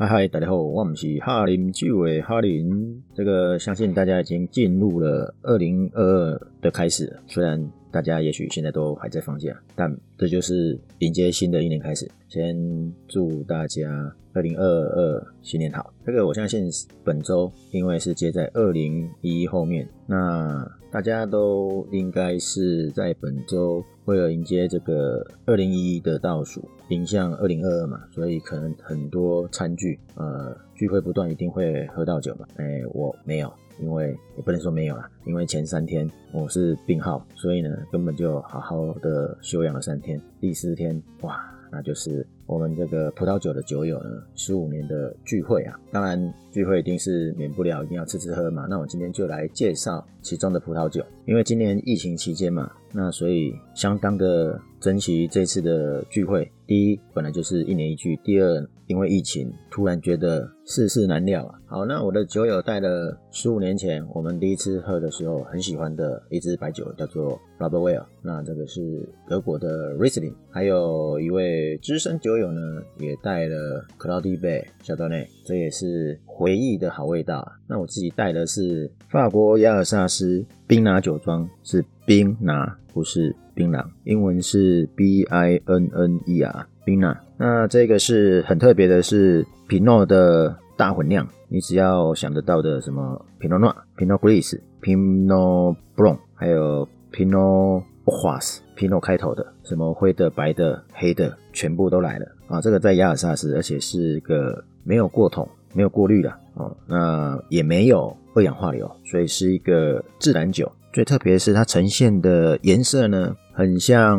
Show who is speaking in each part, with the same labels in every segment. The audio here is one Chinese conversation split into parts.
Speaker 1: 嗨嗨，大家好，我们是哈林聚委哈林。这个相信大家已经进入了二零二二的开始，虽然大家也许现在都还在放假，但这就是迎接新的一年开始。先祝大家二零二二新年好。这个我相信本周因为是接在二零一后面，那大家都应该是在本周为了迎接这个二零一一的倒数。迎向二零二二嘛，所以可能很多餐具，呃，聚会不断，一定会喝到酒嘛。哎，我没有，因为也不能说没有啦，因为前三天我是病号，所以呢，根本就好好的休养了三天。第四天，哇，那就是我们这个葡萄酒的酒友呢，十五年的聚会啊。当然，聚会一定是免不了一定要吃吃喝嘛。那我今天就来介绍其中的葡萄酒，因为今年疫情期间嘛，那所以相当的珍惜这次的聚会。第一，本来就是一年一聚；第二，因为疫情，突然觉得世事难料啊。好，那我的酒友带了十五年前我们第一次喝的时候很喜欢的一支白酒，叫做 Robert Well。那这个是德国的 Riesling。还有一位资深酒友呢，也带了 Cloudy Bay 小段内，这也是回忆的好味道。那我自己带的是法国雅尔萨斯冰拿酒庄，是冰拿，不是。槟榔，英文是 B I N N E R，槟榔。那这个是很特别的，是皮诺的大混酿。你只要想得到的，什么皮诺诺、皮诺格里斯、皮诺布隆，还有皮诺华斯，皮诺开头的，什么灰的、白的、黑的，全部都来了啊！这个在亚尔萨斯，而且是个没有过桶、没有过滤的哦，那也没有二氧化硫，所以是一个自然酒。最特别是它呈现的颜色呢，很像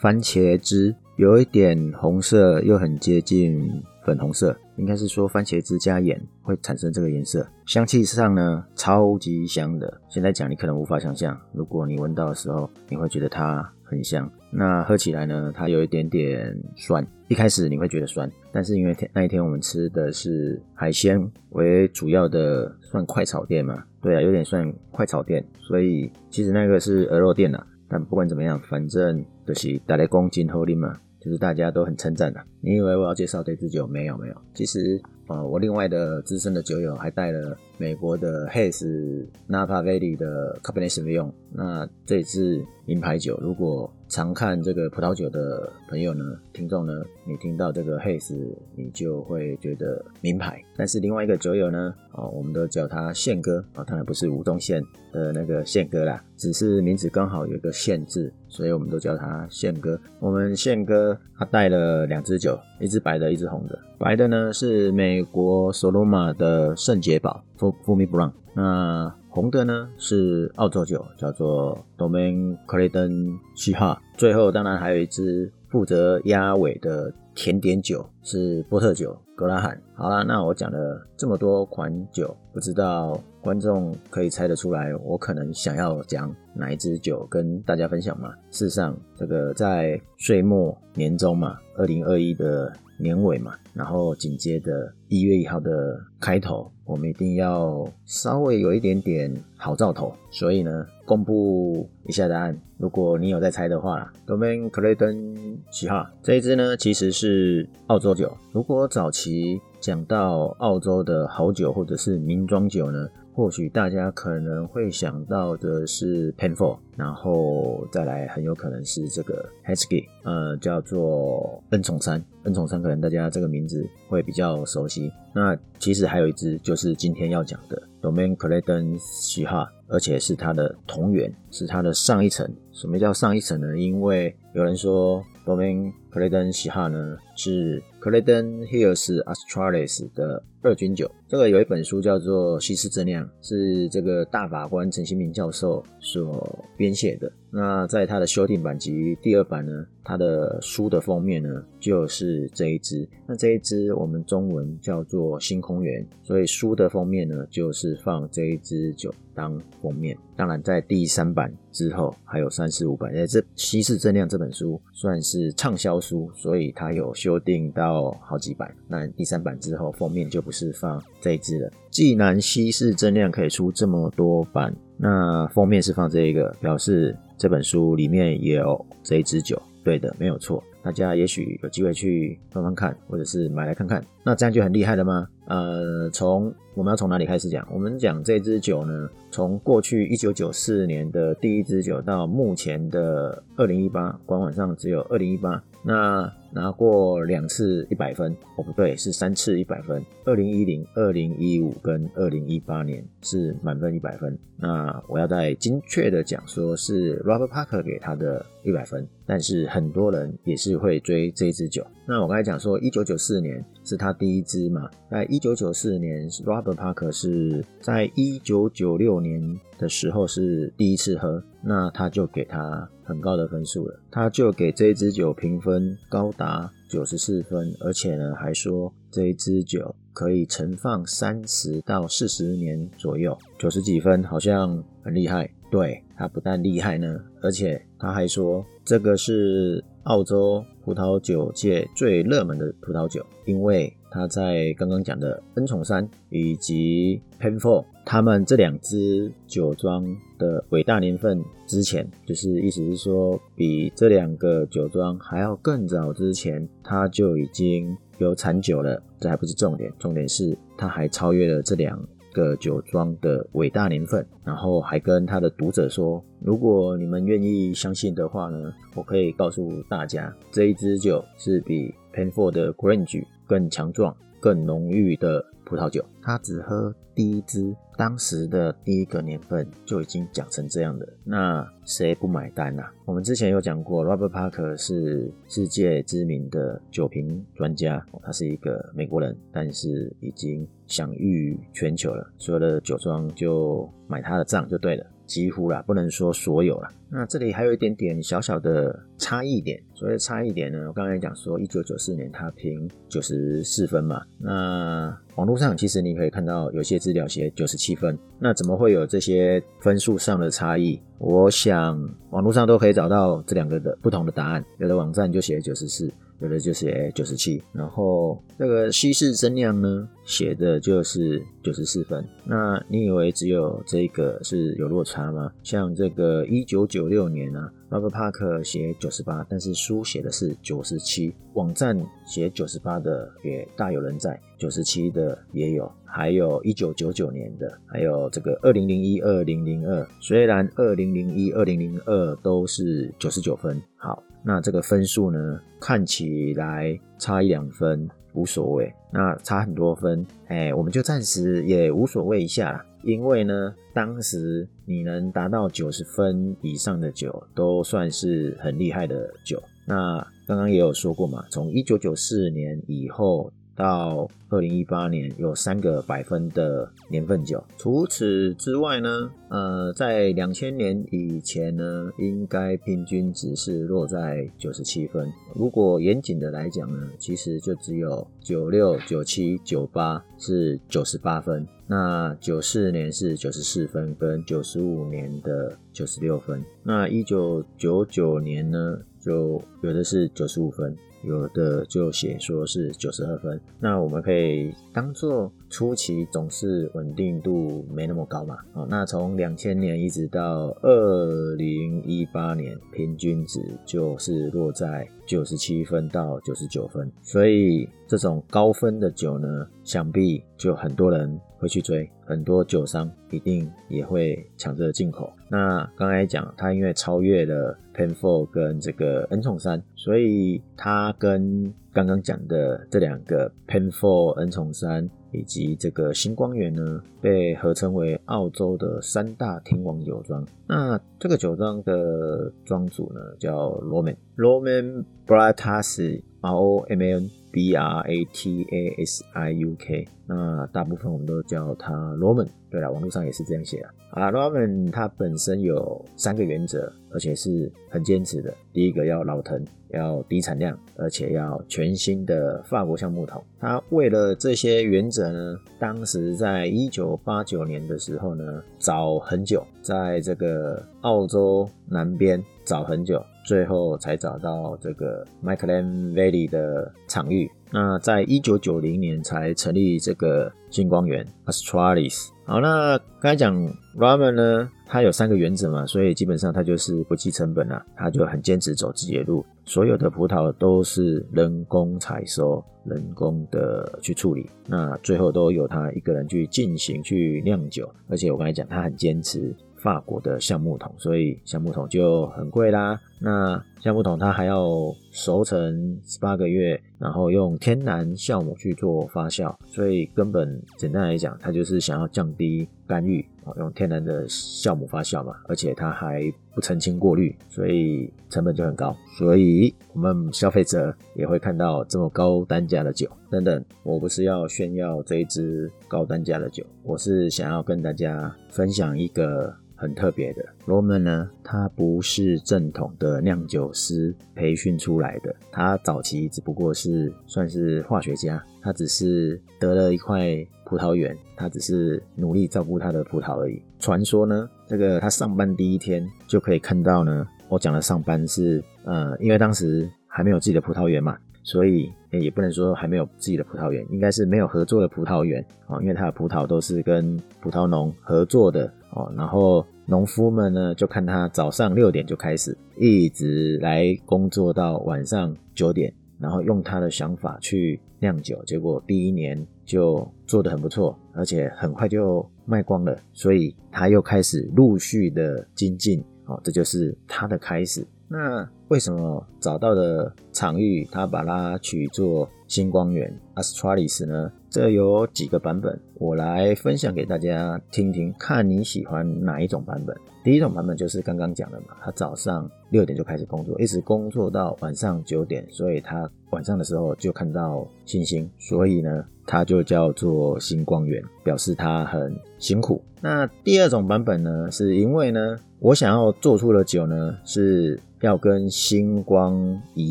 Speaker 1: 番茄汁，有一点红色，又很接近粉红色。应该是说番茄汁加盐会产生这个颜色。香气上呢，超级香的。现在讲你可能无法想象，如果你闻到的时候，你会觉得它很香。那喝起来呢，它有一点点酸。一开始你会觉得酸，但是因为天那一天我们吃的是海鲜为主要的，算快炒店嘛？对啊，有点算快炒店，所以其实那个是鹅肉店呐。但不管怎么样，反正就是大家恭敬喝的嘛，就是大家都很称赞的。你以为我要介绍这支酒？没有没有，其实。呃，我另外的资深的酒友还带了美国的 Hays Napa Valley 的 Cabernet Sauvignon，那这支名牌酒，如果常看这个葡萄酒的朋友呢，听众呢，你听到这个 Haze，你就会觉得名牌。但是另外一个酒友呢，哦，我们都叫他宪哥啊，当然不是吴宗宪的那个宪哥啦，只是名字刚好有一个宪字，所以我们都叫他宪哥。我们宪哥他带了两支酒，一支白的，一支红的。白的呢是美国索罗玛的圣洁堡 f u m i Brown），那红的呢是澳洲酒，叫做 Domaine Clayton 七号。最后当然还有一支负责压尾的甜点酒是波特酒格拉罕。好啦，那我讲了这么多款酒，不知道观众可以猜得出来，我可能想要讲哪一支酒跟大家分享吗？事实上，这个在岁末年终嘛，二零二一的。年尾嘛，然后紧接着一月一号的开头，我们一定要稍微有一点点好兆头，所以呢，公布一下答案。如果你有在猜的话，Domain Clayton 七号这一支呢，其实是澳洲酒。如果早期讲到澳洲的好酒或者是名庄酒呢？或许大家可能会想到的是 p e n f o l 然后再来很有可能是这个 h e s k y 呃，叫做恩宠山。恩宠山可能大家这个名字会比较熟悉。那其实还有一支就是今天要讲的 Domain Clayton 西哈，而且是它的同源，是它的上一层。什么叫上一层呢？因为有人说 Domain Clayton 西哈呢是克雷登 Hills Astralis 的。二军酒，这个有一本书叫做《西施正酿》，是这个大法官陈新明教授所编写的。那在他的修订版及第二版呢，他的书的封面呢就是这一支。那这一支我们中文叫做星空园，所以书的封面呢就是放这一支酒当封面。当然，在第三版之后还有三四五版，哎，这《稀释正量》这本书算是畅销书，所以它有修订到好几版。那第三版之后，封面就不是放这一支了。既然《稀释增量》可以出这么多版，那封面是放这一个，表示这本书里面也有这一支酒。对的，没有错。大家也许有机会去翻翻看，或者是买来看看。那这样就很厉害了吗？呃，从我们要从哪里开始讲？我们讲这支酒呢，从过去一九九四年的第一支酒到目前的二零一八，官网上只有二零一八。那拿过两次一百分，哦不对，是三次一百分。二零一零、二零一五跟二零一八年是满分一百分。那我要再精确的讲，说是 Robert Parker 给他的一百分，但是很多人也是会追这支酒。那我刚才讲说，一九九四年是他第一支嘛，在一九九四年，Robert Parker 是在一九九六年的时候是第一次喝，那他就给他很高的分数了，他就给这一支酒评分高达九十四分，而且呢还说这一支酒可以存放三十到四十年左右，九十几分好像很厉害。对，他不但厉害呢，而且他还说这个是澳洲葡萄酒界最热门的葡萄酒，因为他在刚刚讲的恩宠山以及 Penfold 他们这两支酒庄的伟大年份之前，就是意思是说比这两个酒庄还要更早之前，他就已经有产酒了。这还不是重点，重点是他还超越了这两。个酒庄的伟大年份，然后还跟他的读者说：“如果你们愿意相信的话呢，我可以告诉大家，这一支酒是比 Penfold 的 Grange 更强壮、更浓郁的葡萄酒。他只喝第一支，当时的第一个年份就已经讲成这样的，那谁不买单啊？我们之前有讲过，Robert Parker 是世界知名的酒瓶专家，他是一个美国人，但是已经。”享誉全球了，所有的酒庄就买他的账就对了，几乎啦，不能说所有了。那这里还有一点点小小的差异点，所谓的差异点呢，我刚才讲说，一九九四年他评九十四分嘛，那网络上其实你可以看到有些资料写九十七分，那怎么会有这些分数上的差异？我想网络上都可以找到这两个的不同的答案，有的网站就写九十四。有的就写九十七，然后这个稀释增量呢，写的就是九十四分。那你以为只有这个是有落差吗？像这个一九九六年啊，Robert Parker 写九十八，但是书写的是九十七，网站写九十八的也大有人在，九十七的也有，还有一九九九年的，还有这个二零零一、二零零二，虽然二零零一、二零零二都是九十九分，好。那这个分数呢，看起来差一两分无所谓，那差很多分，哎，我们就暂时也无所谓一下啦。因为呢，当时你能达到九十分以上的酒，都算是很厉害的酒。那刚刚也有说过嘛，从一九九四年以后。到二零一八年有三个百分的年份酒。除此之外呢，呃，在两千年以前呢，应该平均值是落在九十七分。如果严谨的来讲呢，其实就只有九六、九七、九八是九十八分，那九四年是九十四分，跟九十五年的九十六分。那一九九九年呢，就有的是九十五分。有的就写说是九十二分，那我们可以当做初期总是稳定度没那么高嘛。哦，那从两千年一直到二零一八年，平均值就是落在九十七分到九十九分，所以这种高分的酒呢，想必就很多人会去追，很多酒商一定也会抢着进口。那刚才讲，它因为超越了 Penfold 跟这个恩宠山，所以它跟刚刚讲的这两个 Penfold 恩宠山以及这个星光源呢，被合称为澳洲的三大天王酒庄。那这个酒庄的庄主呢，叫 Roman Roman Bratas R O M A N B R A T A S I U K。那大部分我们都叫他 Roman。对了，网络上也是这样写啊。啊，Roman 它本身有三个原则，而且是很坚持的。第一个要老藤，要低产量，而且要全新的法国橡木桶。他为了这些原则呢，当时在一九八九年的时候呢，找很久，在这个澳洲南边找很久，最后才找到这个 m i c h a e l Valley 的场域。那在一九九零年才成立这个星光源 Astralis。好，那刚才讲 Ramen 呢，它有三个原则嘛，所以基本上它就是不计成本啊，它就很坚持走自己的路，所有的葡萄都是人工采收、人工的去处理，那最后都由他一个人去进行去酿酒，而且我刚才讲，他很坚持。法国的橡木桶，所以橡木桶就很贵啦。那橡木桶它还要熟成十八个月，然后用天然酵母去做发酵，所以根本简单来讲，它就是想要降低干预，用天然的酵母发酵嘛，而且它还不澄清过滤，所以成本就很高。所以我们消费者也会看到这么高单价的酒等等。我不是要炫耀这一支高单价的酒，我是想要跟大家分享一个。很特别的罗门呢，他不是正统的酿酒师培训出来的，他早期只不过是算是化学家，他只是得了一块葡萄园，他只是努力照顾他的葡萄而已。传说呢，这个他上班第一天就可以看到呢，我讲的上班是呃，因为当时还没有自己的葡萄园嘛。所以也不能说还没有自己的葡萄园，应该是没有合作的葡萄园哦，因为他的葡萄都是跟葡萄农合作的哦。然后农夫们呢，就看他早上六点就开始，一直来工作到晚上九点，然后用他的想法去酿酒，结果第一年就做得很不错，而且很快就卖光了。所以他又开始陆续的精进哦，这就是他的开始。那为什么找到的场域，他把它取作星光源 Astralis 呢？这有几个版本，我来分享给大家听听，看你喜欢哪一种版本。第一种版本就是刚刚讲的嘛，他早上六点就开始工作，一直工作到晚上九点，所以他晚上的时候就看到星星，所以呢，他就叫做星光源，表示他很辛苦。那第二种版本呢，是因为呢，我想要做出的酒呢是。要跟星光一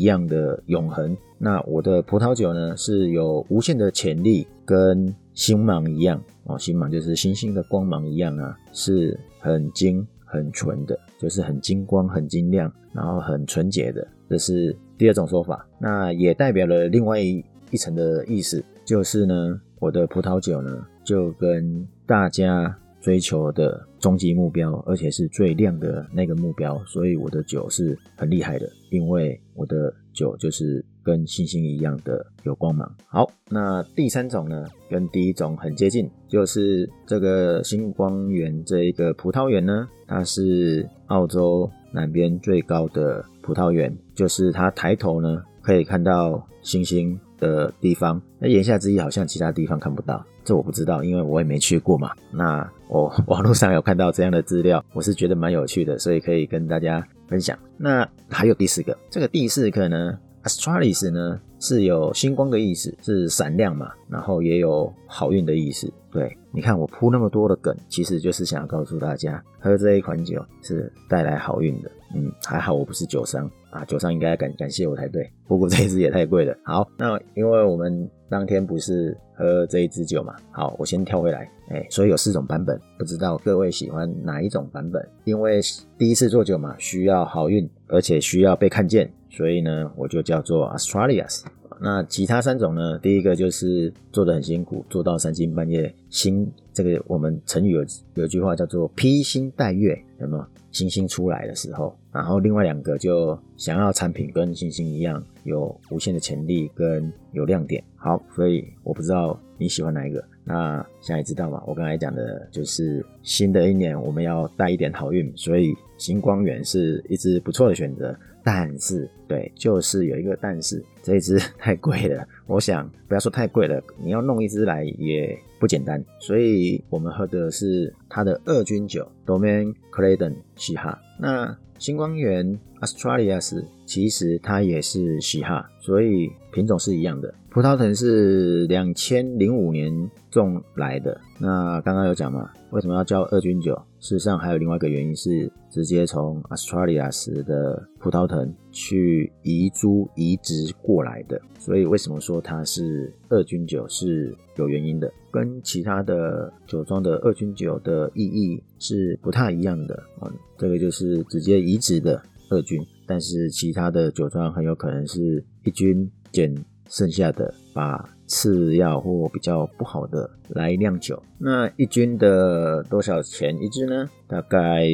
Speaker 1: 样的永恒，那我的葡萄酒呢是有无限的潜力，跟星芒一样哦，星芒就是星星的光芒一样啊，是很精很纯的，就是很金光、很晶亮，然后很纯洁的，这是第二种说法。那也代表了另外一层的意思，就是呢，我的葡萄酒呢就跟大家。追求的终极目标，而且是最亮的那个目标，所以我的酒是很厉害的，因为我的酒就是跟星星一样的有光芒。好，那第三种呢，跟第一种很接近，就是这个星光园这一个葡萄园呢，它是澳洲南边最高的葡萄园，就是它抬头呢可以看到星星的地方。那言下之意，好像其他地方看不到。这我不知道，因为我也没去过嘛。那我 网络上有看到这样的资料，我是觉得蛮有趣的，所以可以跟大家分享。那还有第四个，这个第四个呢，Astralis 呢是有星光的意思，是闪亮嘛，然后也有好运的意思。对，你看我铺那么多的梗，其实就是想要告诉大家，喝这一款酒是带来好运的。嗯，还好我不是酒商啊，酒商应该感感谢我才对。不过这一支也太贵了。好，那因为我们当天不是喝这一支酒嘛，好，我先跳回来。哎，所以有四种版本，不知道各位喜欢哪一种版本？因为第一次做酒嘛，需要好运，而且需要被看见，所以呢，我就叫做 Australias。那其他三种呢？第一个就是做的很辛苦，做到三更半夜，星这个我们成语有有句话叫做披星戴月，什么？星星出来的时候，然后另外两个就想要产品跟星星一样，有无限的潜力跟有亮点。好，所以我不知道你喜欢哪一个。那现在知道吗？我刚才讲的就是新的一年我们要带一点好运，所以星光源是一支不错的选择。但是，对，就是有一个但是，这一支太贵了。我想不要说太贵了，你要弄一支来也不简单。所以我们喝的是它的二军酒，Domain Clayton 西哈。那星光源 Australias 其实它也是西哈，所以品种是一样的。葡萄藤是两千零五年种来的。那刚刚有讲嘛，为什么要叫二军酒？事实上还有另外一个原因是，直接从 Australias 的葡萄藤去移株移植过来的。所以为什么说它是二军酒是有原因的，跟其他的酒庄的二军酒的意义是不太一样的啊。这个就是直接移植的二军，但是其他的酒庄很有可能是一军减。剩下的把次要或比较不好的来酿酒。那一斤的多少钱一支呢？大概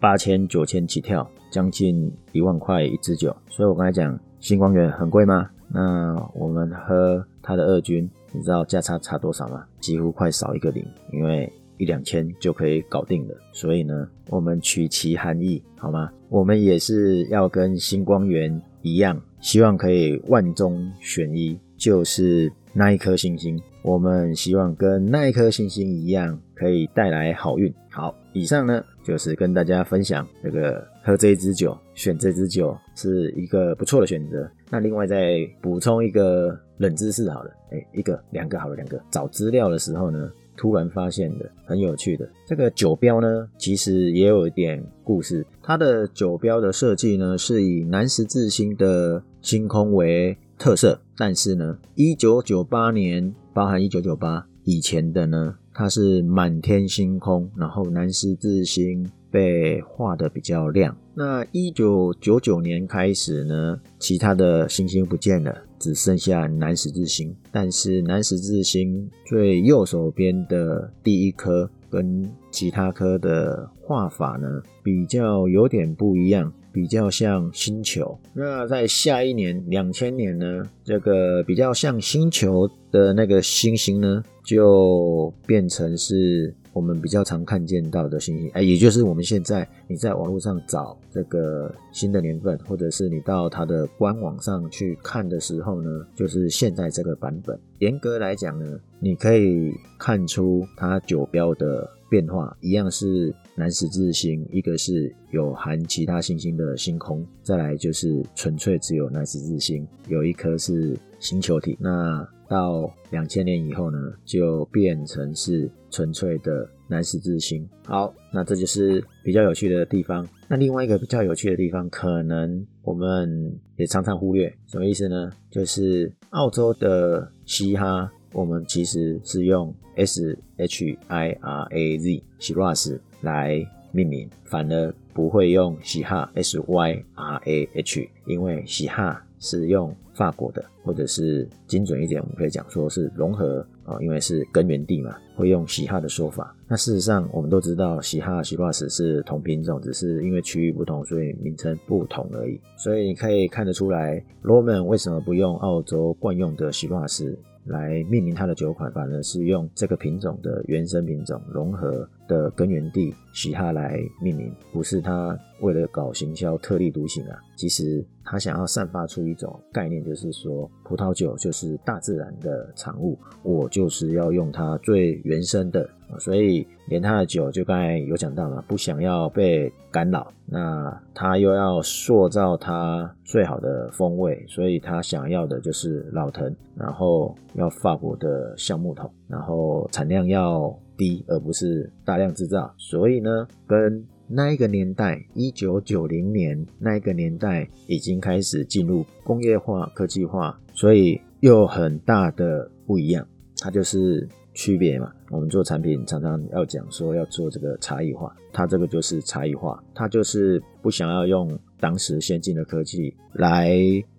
Speaker 1: 八千九千起跳，将近一万块一支酒。所以我刚才讲星光源很贵吗？那我们喝它的二军，你知道价差差多少吗？几乎快少一个零，因为一两千就可以搞定了。所以呢，我们取其含义，好吗？我们也是要跟星光源一样，希望可以万中选一，就是那一颗星星。我们希望跟那一颗星星一样，可以带来好运。好，以上呢就是跟大家分享这个喝这支酒，选这支酒是一个不错的选择。那另外再补充一个冷知识，好了，哎，一个两个好了，两个找资料的时候呢。突然发现的很有趣的这个酒标呢，其实也有一点故事。它的酒标的设计呢，是以南十字星的星空为特色，但是呢，一九九八年，包含一九九八以前的呢，它是满天星空，然后南十字星。被画的比较亮。那一九九九年开始呢，其他的星星不见了，只剩下南十字星。但是南十字星最右手边的第一颗跟其他颗的画法呢，比较有点不一样，比较像星球。那在下一年两千年呢，这个比较像星球的那个星星呢，就变成是。我们比较常看见到的信息，哎，也就是我们现在你在网络上找这个新的年份，或者是你到它的官网上去看的时候呢，就是现在这个版本。严格来讲呢，你可以看出它酒标的变化，一样是南十字星，一个是有含其他星星的星空，再来就是纯粹只有南十字星，有一颗是星球体。那到两千年以后呢，就变成是纯粹的南十字星。好，那这就是比较有趣的地方。那另外一个比较有趣的地方，可能我们也常常忽略，什么意思呢？就是澳洲的嘻哈，我们其实是用 S H I R A Z Shiraz 来命名，反而不会用嘻哈 S Y R A H，因为嘻哈。是用法国的，或者是精准一点，我们可以讲说是融合啊，因为是根源地嘛，会用喜哈的说法。那事实上，我们都知道喜哈、喜拉斯是同品种，只是因为区域不同，所以名称不同而已。所以你可以看得出来罗曼为什么不用澳洲惯用的喜拉斯？来命名它的酒款，反而是用这个品种的原生品种融合的根源地喜哈来命名，不是他为了搞行销特立独行啊。其实他想要散发出一种概念，就是说葡萄酒就是大自然的产物，我就是要用它最原生的。所以连他的酒，就刚才有讲到嘛，不想要被干扰，那他又要塑造他最好的风味，所以他想要的就是老藤，然后要法国的橡木桶，然后产量要低，而不是大量制造。所以呢，跟那一个年代，一九九零年那一个年代已经开始进入工业化、科技化，所以又很大的不一样，它就是区别嘛。我们做产品常常要讲说要做这个差异化，它这个就是差异化，它就是不想要用当时先进的科技来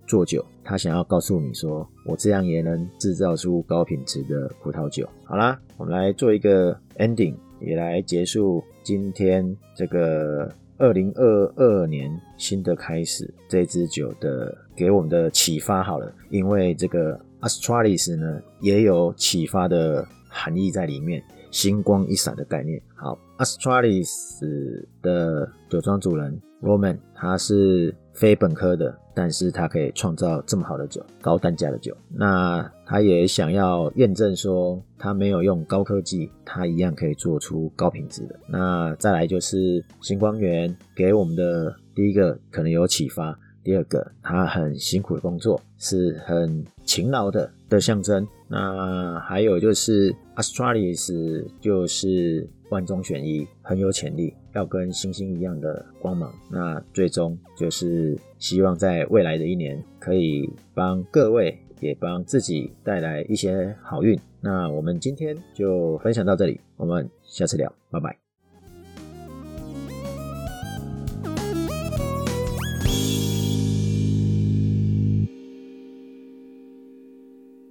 Speaker 1: 做酒，他想要告诉你说，我这样也能制造出高品质的葡萄酒。好啦，我们来做一个 ending，也来结束今天这个二零二二年新的开始这支酒的给我们的启发。好了，因为这个 Australis 呢也有启发的。含义在里面，星光一闪的概念。好，Astralis 的酒庄主人 Roman，他是非本科的，但是他可以创造这么好的酒，高单价的酒。那他也想要验证说，他没有用高科技，他一样可以做出高品质的。那再来就是星光源给我们的第一个可能有启发。第二个，他很辛苦的工作，是很勤劳的的象征。那还有就是 Astralis 就是万中选一，很有潜力，要跟星星一样的光芒。那最终就是希望在未来的一年，可以帮各位也帮自己带来一些好运。那我们今天就分享到这里，我们下次聊，拜拜。